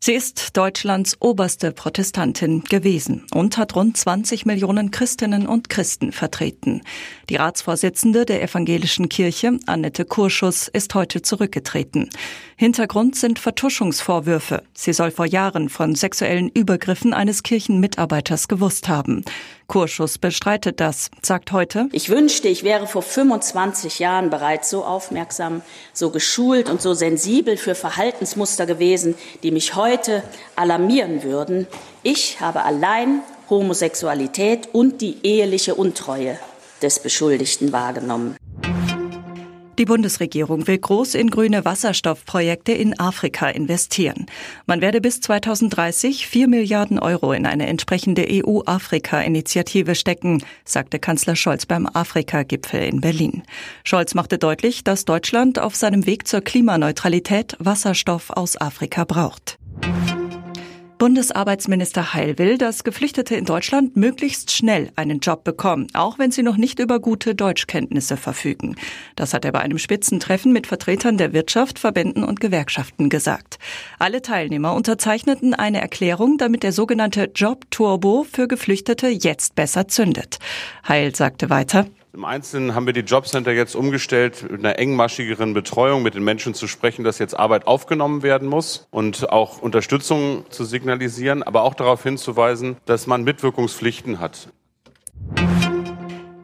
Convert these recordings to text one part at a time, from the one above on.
Sie ist Deutschlands oberste Protestantin gewesen und hat rund 20 Millionen Christinnen und Christen vertreten. Die Ratsvorsitzende der evangelischen Kirche, Annette Kurschus, ist heute zurückgetreten. Hintergrund sind Vertuschungsvorwürfe. Sie soll vor Jahren von sexuellen Übergriffen eines Kirchenmitarbeiters gewusst haben. Kurschus bestreitet das, sagt heute, Ich wünschte, ich wäre vor 25 Jahren bereits so aufmerksam, so geschult und so sensibel für Verhaltensmuster gewesen, die mich heute alarmieren würden. Ich habe allein Homosexualität und die eheliche Untreue des Beschuldigten wahrgenommen. Die Bundesregierung will groß in grüne Wasserstoffprojekte in Afrika investieren. Man werde bis 2030 4 Milliarden Euro in eine entsprechende EU-Afrika-Initiative stecken, sagte Kanzler Scholz beim Afrika-Gipfel in Berlin. Scholz machte deutlich, dass Deutschland auf seinem Weg zur Klimaneutralität Wasserstoff aus Afrika braucht. Bundesarbeitsminister Heil will, dass Geflüchtete in Deutschland möglichst schnell einen Job bekommen, auch wenn sie noch nicht über gute Deutschkenntnisse verfügen. Das hat er bei einem Spitzentreffen mit Vertretern der Wirtschaft, Verbänden und Gewerkschaften gesagt. Alle Teilnehmer unterzeichneten eine Erklärung, damit der sogenannte Job Turbo für Geflüchtete jetzt besser zündet. Heil sagte weiter, im Einzelnen haben wir die Jobcenter jetzt umgestellt, mit einer engmaschigeren Betreuung mit den Menschen zu sprechen, dass jetzt Arbeit aufgenommen werden muss und auch Unterstützung zu signalisieren, aber auch darauf hinzuweisen, dass man Mitwirkungspflichten hat.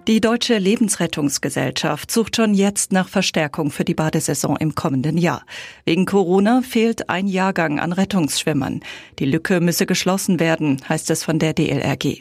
Die Deutsche Lebensrettungsgesellschaft sucht schon jetzt nach Verstärkung für die Badesaison im kommenden Jahr. Wegen Corona fehlt ein Jahrgang an Rettungsschwimmern. Die Lücke müsse geschlossen werden, heißt es von der DLRG.